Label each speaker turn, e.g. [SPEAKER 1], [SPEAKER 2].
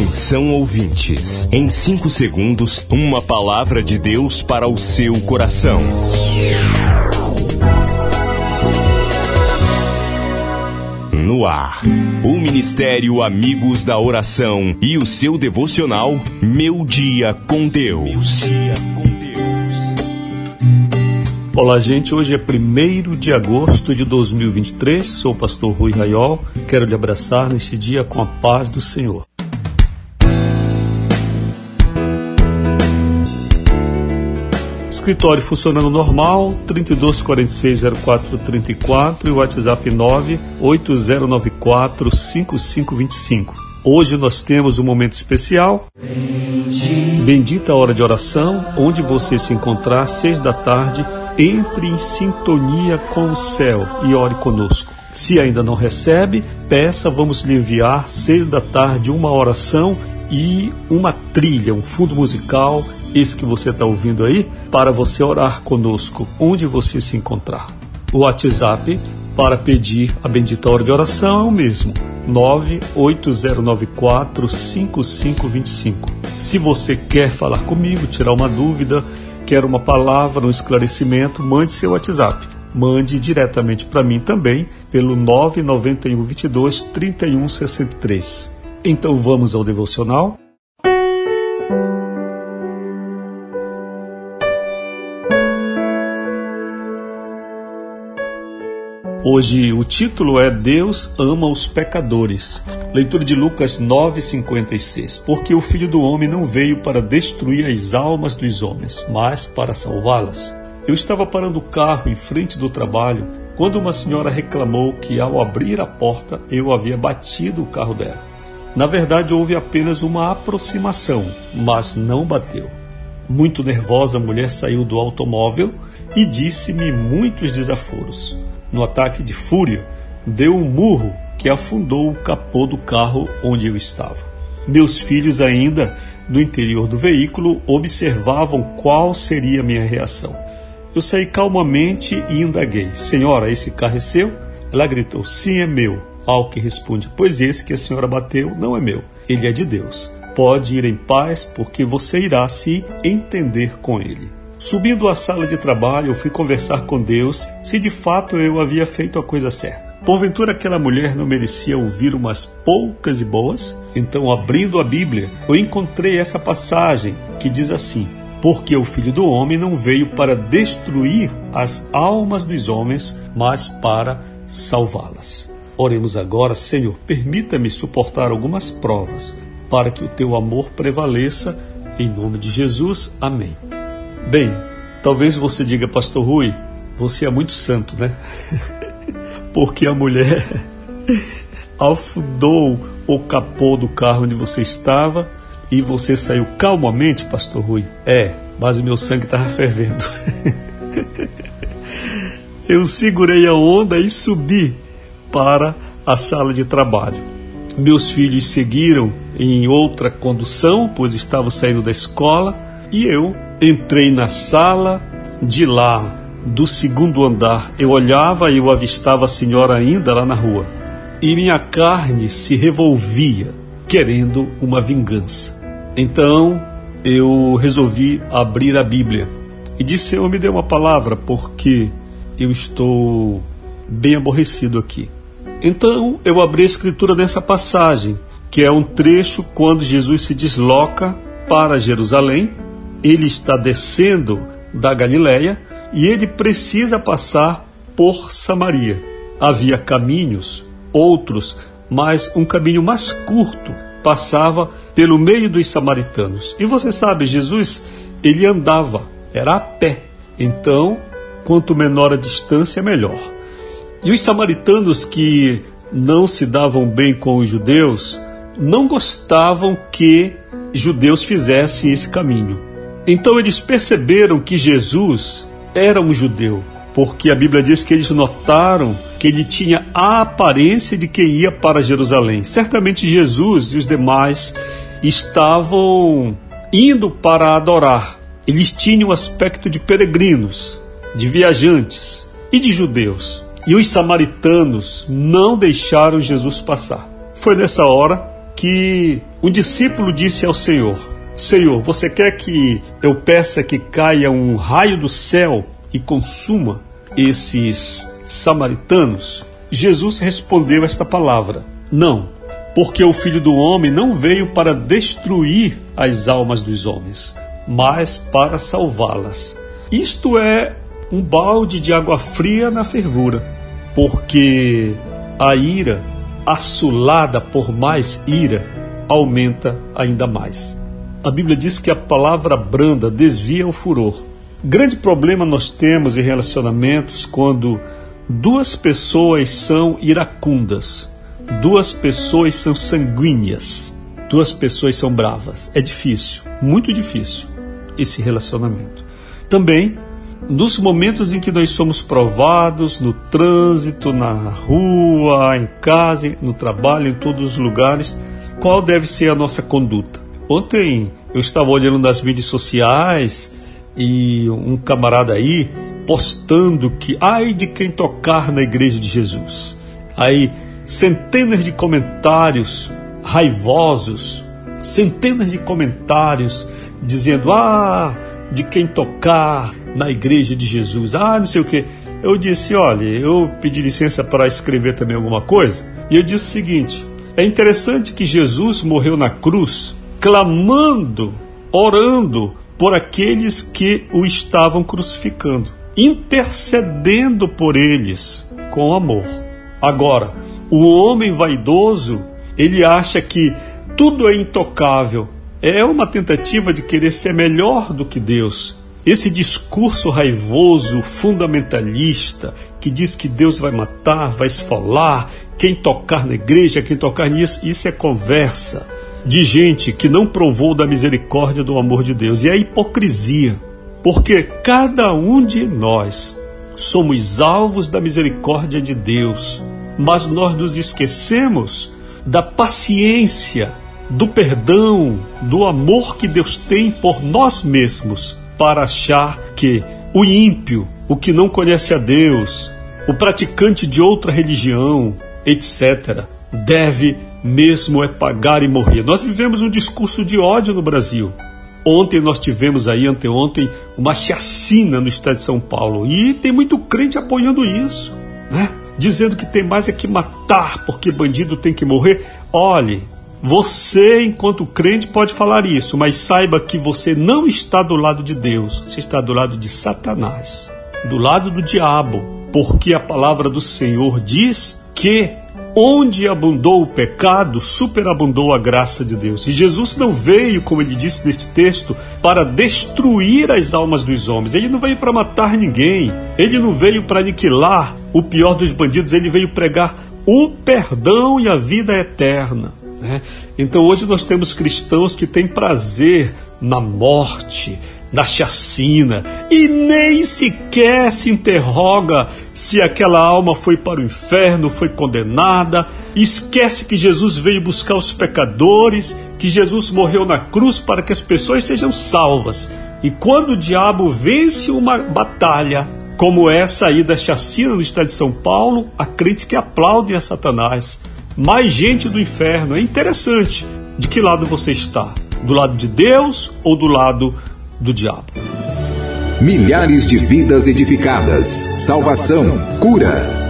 [SPEAKER 1] Atenção ouvintes, em 5 segundos, uma palavra de Deus para o seu coração. No ar, o Ministério Amigos da Oração e o seu devocional Meu Dia com Deus.
[SPEAKER 2] Olá, gente. Hoje é 1 de agosto de 2023. Sou o pastor Rui Raiol. Quero lhe abraçar nesse dia com a paz do Senhor. Escritório funcionando normal, 32460434 e o WhatsApp 980945525. Hoje nós temos um momento especial. Bendita hora de oração, onde você se encontrar, seis da tarde, entre em sintonia com o céu e ore conosco. Se ainda não recebe, peça, vamos lhe enviar seis da tarde uma oração e uma trilha, um fundo musical esse que você está ouvindo aí, para você orar conosco, onde você se encontrar. O WhatsApp para pedir a bendita hora de oração é o mesmo, 98094 5525. Se você quer falar comigo, tirar uma dúvida, quer uma palavra, um esclarecimento, mande seu WhatsApp. Mande diretamente para mim também pelo 991 22 31 63. Então vamos ao devocional. Hoje o título é Deus ama os pecadores. Leitura de Lucas 9:56. Porque o Filho do homem não veio para destruir as almas dos homens, mas para salvá-las. Eu estava parando o carro em frente do trabalho quando uma senhora reclamou que ao abrir a porta eu havia batido o carro dela. Na verdade, houve apenas uma aproximação, mas não bateu. Muito nervosa, a mulher saiu do automóvel e disse-me muitos desaforos no ataque de fúria, deu um murro que afundou o capô do carro onde eu estava. Meus filhos, ainda no interior do veículo, observavam qual seria a minha reação. Eu saí calmamente e indaguei: Senhora, esse carro é seu? Ela gritou: Sim, é meu. Ao que responde: Pois esse que a senhora bateu não é meu, ele é de Deus. Pode ir em paz, porque você irá se entender com ele. Subindo à sala de trabalho, fui conversar com Deus se de fato eu havia feito a coisa certa. Porventura aquela mulher não merecia ouvir umas poucas e boas? Então, abrindo a Bíblia, eu encontrei essa passagem que diz assim: Porque o filho do homem não veio para destruir as almas dos homens, mas para salvá-las. Oremos agora, Senhor, permita-me suportar algumas provas, para que o teu amor prevaleça. Em nome de Jesus. Amém. Bem, talvez você diga, Pastor Rui, você é muito santo, né? Porque a mulher afundou o capô do carro onde você estava e você saiu calmamente, Pastor Rui. É, mas o meu sangue estava fervendo. Eu segurei a onda e subi para a sala de trabalho. Meus filhos seguiram em outra condução, pois estavam saindo da escola, e eu Entrei na sala, de lá, do segundo andar, eu olhava e eu avistava a senhora ainda lá na rua. E minha carne se revolvia, querendo uma vingança. Então eu resolvi abrir a Bíblia e disse: Senhor, me dê uma palavra, porque eu estou bem aborrecido aqui. Então eu abri a escritura nessa passagem, que é um trecho quando Jesus se desloca para Jerusalém ele está descendo da Galiléia e ele precisa passar por Samaria. Havia caminhos, outros, mas um caminho mais curto passava pelo meio dos samaritanos. E você sabe, Jesus, ele andava, era a pé. Então, quanto menor a distância, melhor. E os samaritanos que não se davam bem com os judeus, não gostavam que judeus fizessem esse caminho. Então eles perceberam que Jesus era um judeu, porque a Bíblia diz que eles notaram que ele tinha a aparência de que ia para Jerusalém. Certamente Jesus e os demais estavam indo para adorar. Eles tinham o aspecto de peregrinos, de viajantes e de judeus. E os samaritanos não deixaram Jesus passar. Foi nessa hora que um discípulo disse ao Senhor: Senhor, você quer que eu peça que caia um raio do céu e consuma esses samaritanos? Jesus respondeu esta palavra: Não, porque o filho do homem não veio para destruir as almas dos homens, mas para salvá-las. Isto é um balde de água fria na fervura, porque a ira, assolada por mais ira, aumenta ainda mais. A Bíblia diz que a palavra branda desvia o furor. Grande problema nós temos em relacionamentos quando duas pessoas são iracundas, duas pessoas são sanguíneas, duas pessoas são bravas. É difícil, muito difícil esse relacionamento. Também nos momentos em que nós somos provados, no trânsito, na rua, em casa, no trabalho, em todos os lugares, qual deve ser a nossa conduta? Ontem eu estava olhando nas mídias sociais e um camarada aí postando que ai de quem tocar na igreja de Jesus. Aí centenas de comentários raivosos, centenas de comentários dizendo ah de quem tocar na igreja de Jesus. Ah, não sei o que. Eu disse, olha, eu pedi licença para escrever também alguma coisa. E eu disse o seguinte: é interessante que Jesus morreu na cruz clamando, orando por aqueles que o estavam crucificando, intercedendo por eles com amor. Agora, o homem vaidoso, ele acha que tudo é intocável. É uma tentativa de querer ser melhor do que Deus. Esse discurso raivoso, fundamentalista, que diz que Deus vai matar, vai esfolar, quem tocar na igreja, quem tocar nisso, isso é conversa de gente que não provou da misericórdia do amor de Deus. E é hipocrisia, porque cada um de nós somos alvos da misericórdia de Deus, mas nós nos esquecemos da paciência, do perdão, do amor que Deus tem por nós mesmos para achar que o ímpio, o que não conhece a Deus, o praticante de outra religião, etc., deve mesmo é pagar e morrer. Nós vivemos um discurso de ódio no Brasil. Ontem nós tivemos aí, anteontem, uma chacina no estado de São Paulo. E tem muito crente apoiando isso, né? Dizendo que tem mais é que matar, porque bandido tem que morrer. Olhe, você, enquanto crente, pode falar isso, mas saiba que você não está do lado de Deus, você está do lado de Satanás, do lado do diabo, porque a palavra do Senhor diz que onde abundou o pecado, superabundou a graça de Deus. E Jesus não veio, como ele disse neste texto, para destruir as almas dos homens. Ele não veio para matar ninguém. Ele não veio para aniquilar o pior dos bandidos. Ele veio pregar o perdão e a vida eterna. Né? Então hoje nós temos cristãos que têm prazer na morte, na chacina e nem sequer se interroga se aquela alma foi para o inferno, foi condenada. Esquece que Jesus veio buscar os pecadores, que Jesus morreu na cruz para que as pessoas sejam salvas. E quando o diabo vence uma batalha, como essa aí da chacina no estado de São Paulo, a que aplaude a Satanás mais gente do inferno. É interessante de que lado você está: do lado de Deus ou do lado do diabo?
[SPEAKER 3] Milhares de vidas edificadas, salvação, cura.